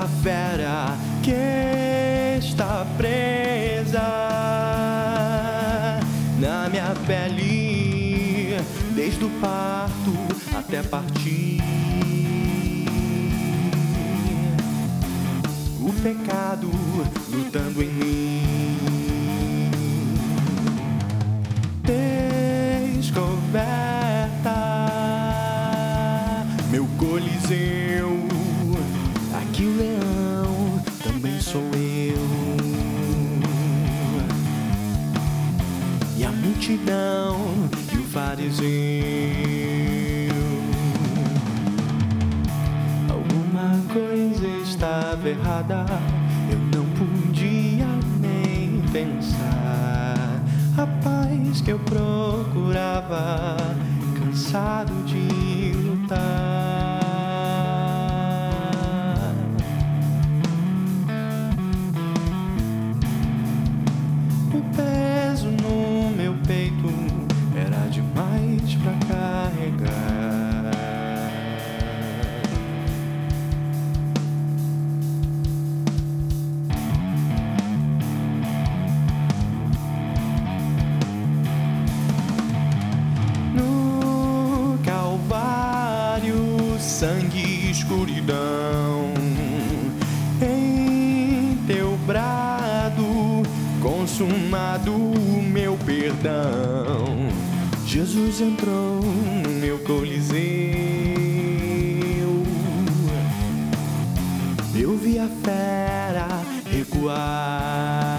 a fera que está presa na minha pele, desde o parto até partir. O pecado lutando em mim. Descoberta, meu coliseu. Aqui o leão também sou eu. E a multidão e o fariseu. Alguma coisa estava errada, eu não podia nem pensar. A paz que eu procurava, cansado de lutar. Sangue e escuridão. Em teu brado, consumado o meu perdão. Jesus entrou no meu coliseu. Eu vi a fera recuar.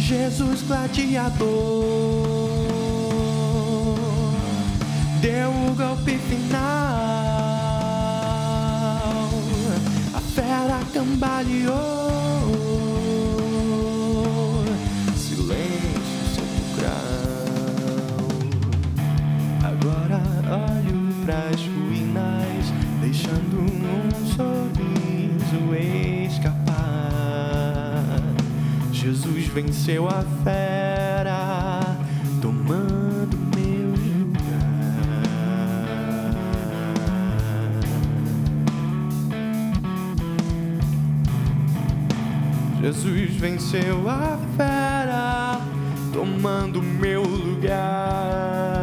Jesus gladiador deu o golpe final. A fera cambaleou. Silêncio sepulcral. Agora olho pras ruínas, deixando um sorriso escapar. Jesus venceu a fera, Jesus venceu a fera, tomando meu lugar.